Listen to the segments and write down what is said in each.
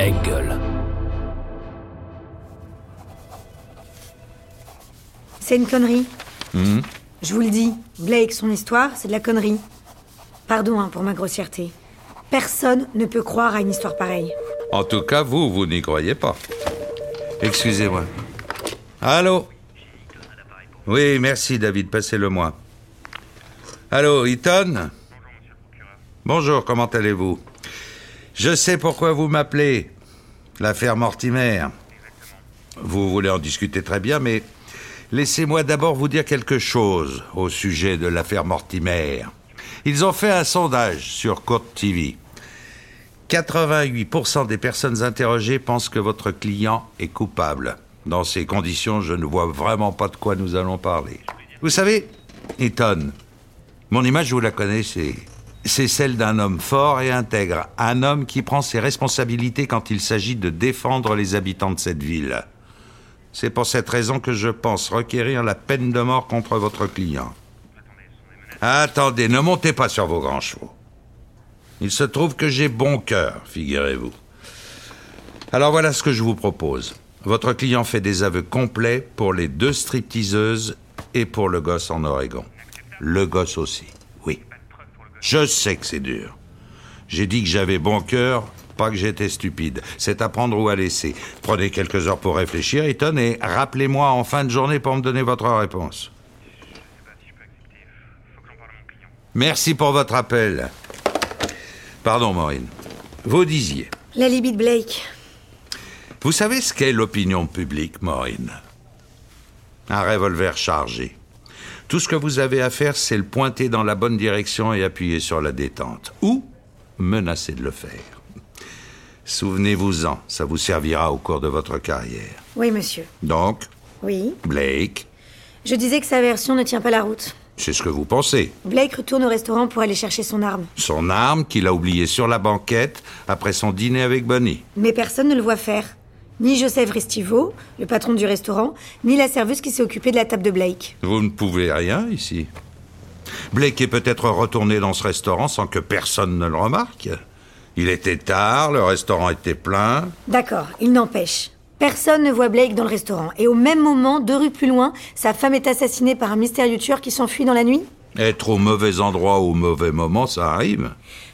Engel. C'est une connerie. Hmm. Je vous le dis, Blake, son histoire, c'est de la connerie. Pardon hein, pour ma grossièreté. Personne ne peut croire à une histoire pareille. En tout cas, vous, vous n'y croyez pas. Excusez-moi. Allô? Oui, merci David, passez-le-moi. Allô, Eaton? Bonjour, comment allez-vous? Je sais pourquoi vous m'appelez. L'affaire Mortimer. Vous voulez en discuter très bien, mais laissez-moi d'abord vous dire quelque chose au sujet de l'affaire Mortimer. Ils ont fait un sondage sur Court TV. 88% des personnes interrogées pensent que votre client est coupable. Dans ces conditions, je ne vois vraiment pas de quoi nous allons parler. Vous savez, Eaton, mon image, vous la connaissez. C'est celle d'un homme fort et intègre, un homme qui prend ses responsabilités quand il s'agit de défendre les habitants de cette ville. C'est pour cette raison que je pense requérir la peine de mort contre votre client. Attendez, ne montez pas sur vos grands chevaux. Il se trouve que j'ai bon cœur, figurez-vous. Alors voilà ce que je vous propose. Votre client fait des aveux complets pour les deux stripteaseuses et pour le gosse en Oregon. Le gosse aussi. Je sais que c'est dur. J'ai dit que j'avais bon cœur, pas que j'étais stupide. C'est à prendre ou à laisser. Prenez quelques heures pour réfléchir, Ethan, et rappelez-moi en fin de journée pour me donner votre réponse. Merci pour votre appel. Pardon, Maureen. Vous disiez. La libye de Blake. Vous savez ce qu'est l'opinion publique, Maureen? Un revolver chargé. Tout ce que vous avez à faire, c'est le pointer dans la bonne direction et appuyer sur la détente. Ou menacer de le faire. Souvenez-vous-en, ça vous servira au cours de votre carrière. Oui, monsieur. Donc, Oui. Blake, Je disais que sa version ne tient pas la route. c'est ce que vous pensez. Blake retourne au restaurant pour aller chercher son arme. Son arme qu'il a oubliée sur la banquette après son dîner avec Bonnie. Mais personne ne le voit faire. Ni Joseph Restivo, le patron du restaurant, ni la serveuse qui s'est occupée de la table de Blake. Vous ne pouvez rien ici. Blake est peut-être retourné dans ce restaurant sans que personne ne le remarque. Il était tard, le restaurant était plein. D'accord, il n'empêche. Personne ne voit Blake dans le restaurant. Et au même moment, deux rues plus loin, sa femme est assassinée par un mystérieux tueur qui s'enfuit dans la nuit? Être au mauvais endroit au mauvais moment, ça arrive.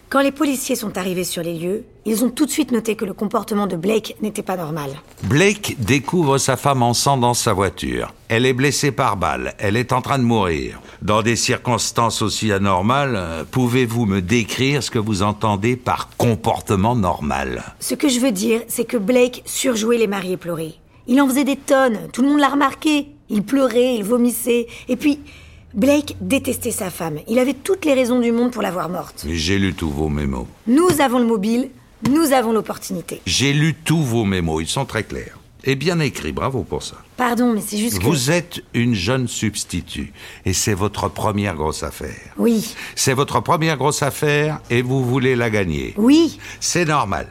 Quand les policiers sont arrivés sur les lieux, ils ont tout de suite noté que le comportement de Blake n'était pas normal. Blake découvre sa femme en sang dans sa voiture. Elle est blessée par balle. Elle est en train de mourir. Dans des circonstances aussi anormales, euh, pouvez-vous me décrire ce que vous entendez par comportement normal? Ce que je veux dire, c'est que Blake surjouait les mariés pleurer. Il en faisait des tonnes, tout le monde l'a remarqué. Il pleurait, il vomissait. Et puis, Blake détestait sa femme. Il avait toutes les raisons du monde pour l'avoir morte. J'ai lu tous vos mémos. Nous avons le mobile, nous avons l'opportunité. J'ai lu tous vos mémos, ils sont très clairs. Et bien écrits, bravo pour ça. Pardon, mais c'est juste que... Vous êtes une jeune substitut, et c'est votre première grosse affaire. Oui, C'est votre première grosse affaire, et vous voulez la gagner. oui. C'est normal.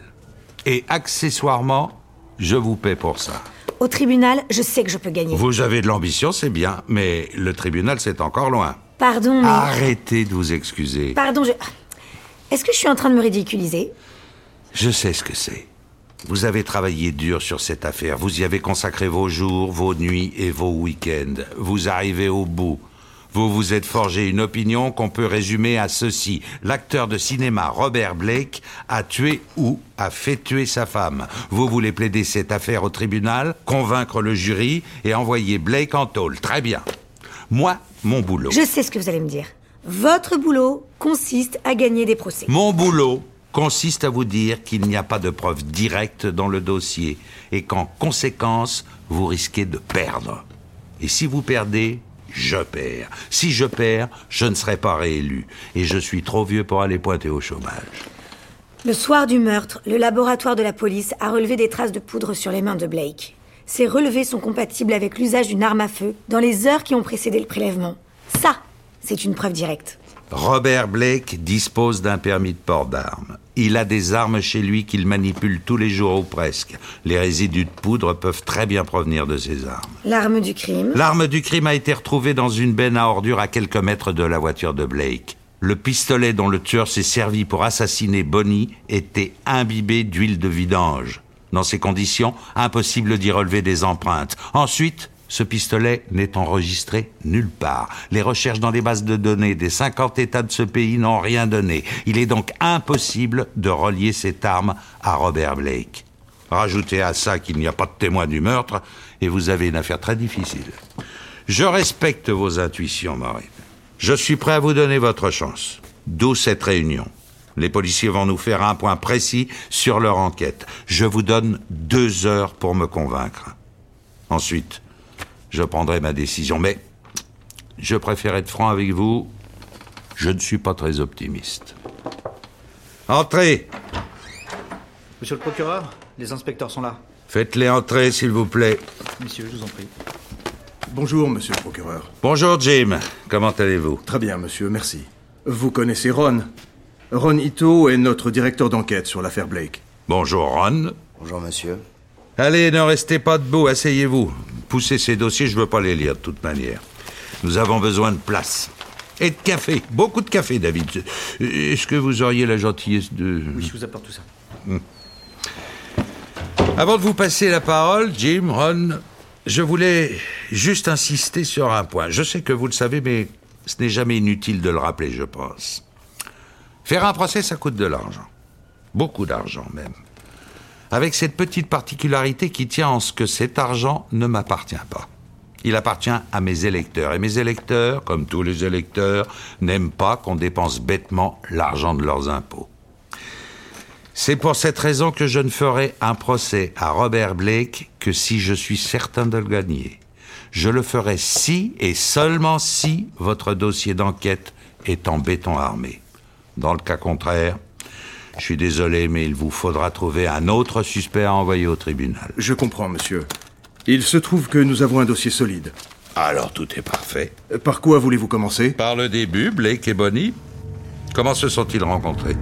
Et accessoirement, je vous paie pour ça. Au tribunal, je sais que je peux gagner. Vous avez de l'ambition, c'est bien, mais le tribunal, c'est encore loin. Pardon, mais... Arrêtez de vous excuser. Pardon, je... Est-ce que je suis en train de me ridiculiser? Je sais ce que c'est. Vous avez travaillé dur sur cette affaire. Vous y avez consacré vos jours, vos nuits et vos week-ends. Vous arrivez au bout. Vous vous êtes forgé une opinion qu'on peut résumer à ceci. L'acteur de cinéma Robert Blake a tué ou a fait tuer sa femme. Vous voulez plaider cette affaire au tribunal, convaincre le jury et envoyer Blake en tôle. Très bien. Moi, mon boulot. Je sais ce que vous allez me dire. Votre boulot consiste à gagner des procès. Mon boulot consiste à vous dire qu'il n'y a pas de preuves directes dans le dossier et qu'en conséquence, vous risquez de perdre. Et si vous perdez, je perds. Si je perds, je ne serai pas réélu. Et je suis trop vieux pour aller pointer au chômage. Le soir du meurtre, le laboratoire de la police a relevé des traces de poudre sur les mains de Blake. Ces relevés sont compatibles avec l'usage d'une arme à feu dans les heures qui ont précédé le prélèvement. Ça, c'est une preuve directe. Robert Blake dispose d'un permis de port d'armes. Il a des armes chez lui qu'il manipule tous les jours ou presque. Les résidus de poudre peuvent très bien provenir de ces armes. L'arme du crime. L'arme du crime a été retrouvée dans une benne à ordures à quelques mètres de la voiture de Blake. Le pistolet dont le tueur s'est servi pour assassiner Bonnie était imbibé d'huile de vidange. Dans ces conditions, impossible d'y relever des empreintes. Ensuite, ce pistolet n'est enregistré nulle part. Les recherches dans les bases de données des 50 États de ce pays n'ont rien donné. Il est donc impossible de relier cette arme à Robert Blake. Rajoutez à ça qu'il n'y a pas de témoin du meurtre et vous avez une affaire très difficile. Je respecte vos intuitions, Maureen. Je suis prêt à vous donner votre chance. D'où cette réunion. Les policiers vont nous faire un point précis sur leur enquête. Je vous donne deux heures pour me convaincre. Ensuite, je prendrai ma décision. Mais je préfère être franc avec vous. Je ne suis pas très optimiste. Entrez Monsieur le procureur, les inspecteurs sont là. Faites-les entrer, s'il vous plaît. Monsieur, je vous en prie. Bonjour, monsieur le procureur. Bonjour, Jim. Comment allez-vous? Très bien, monsieur, merci. Vous connaissez Ron Ron Ito est notre directeur d'enquête sur l'affaire Blake. Bonjour, Ron. Bonjour, monsieur. Allez, ne restez pas debout, asseyez-vous. Poussez ces dossiers, je veux pas les lire de toute manière. Nous avons besoin de place. Et de café. Beaucoup de café, David. Est-ce que vous auriez la gentillesse de... Oui, je vous apporte tout ça. Avant de vous passer la parole, Jim, Ron, je voulais juste insister sur un point. Je sais que vous le savez, mais ce n'est jamais inutile de le rappeler, je pense. Faire un procès, ça coûte de l'argent. Beaucoup d'argent même. Avec cette petite particularité qui tient en ce que cet argent ne m'appartient pas. Il appartient à mes électeurs. Et mes électeurs, comme tous les électeurs, n'aiment pas qu'on dépense bêtement l'argent de leurs impôts. C'est pour cette raison que je ne ferai un procès à Robert Blake que si je suis certain de le gagner. Je le ferai si et seulement si votre dossier d'enquête est en béton armé. Dans le cas contraire, je suis désolé, mais il vous faudra trouver un autre suspect à envoyer au tribunal. Je comprends, monsieur. Il se trouve que nous avons un dossier solide. Alors tout est parfait. Par quoi voulez-vous commencer? Par le début, Blake et Bonnie, comment se sont-ils rencontrés?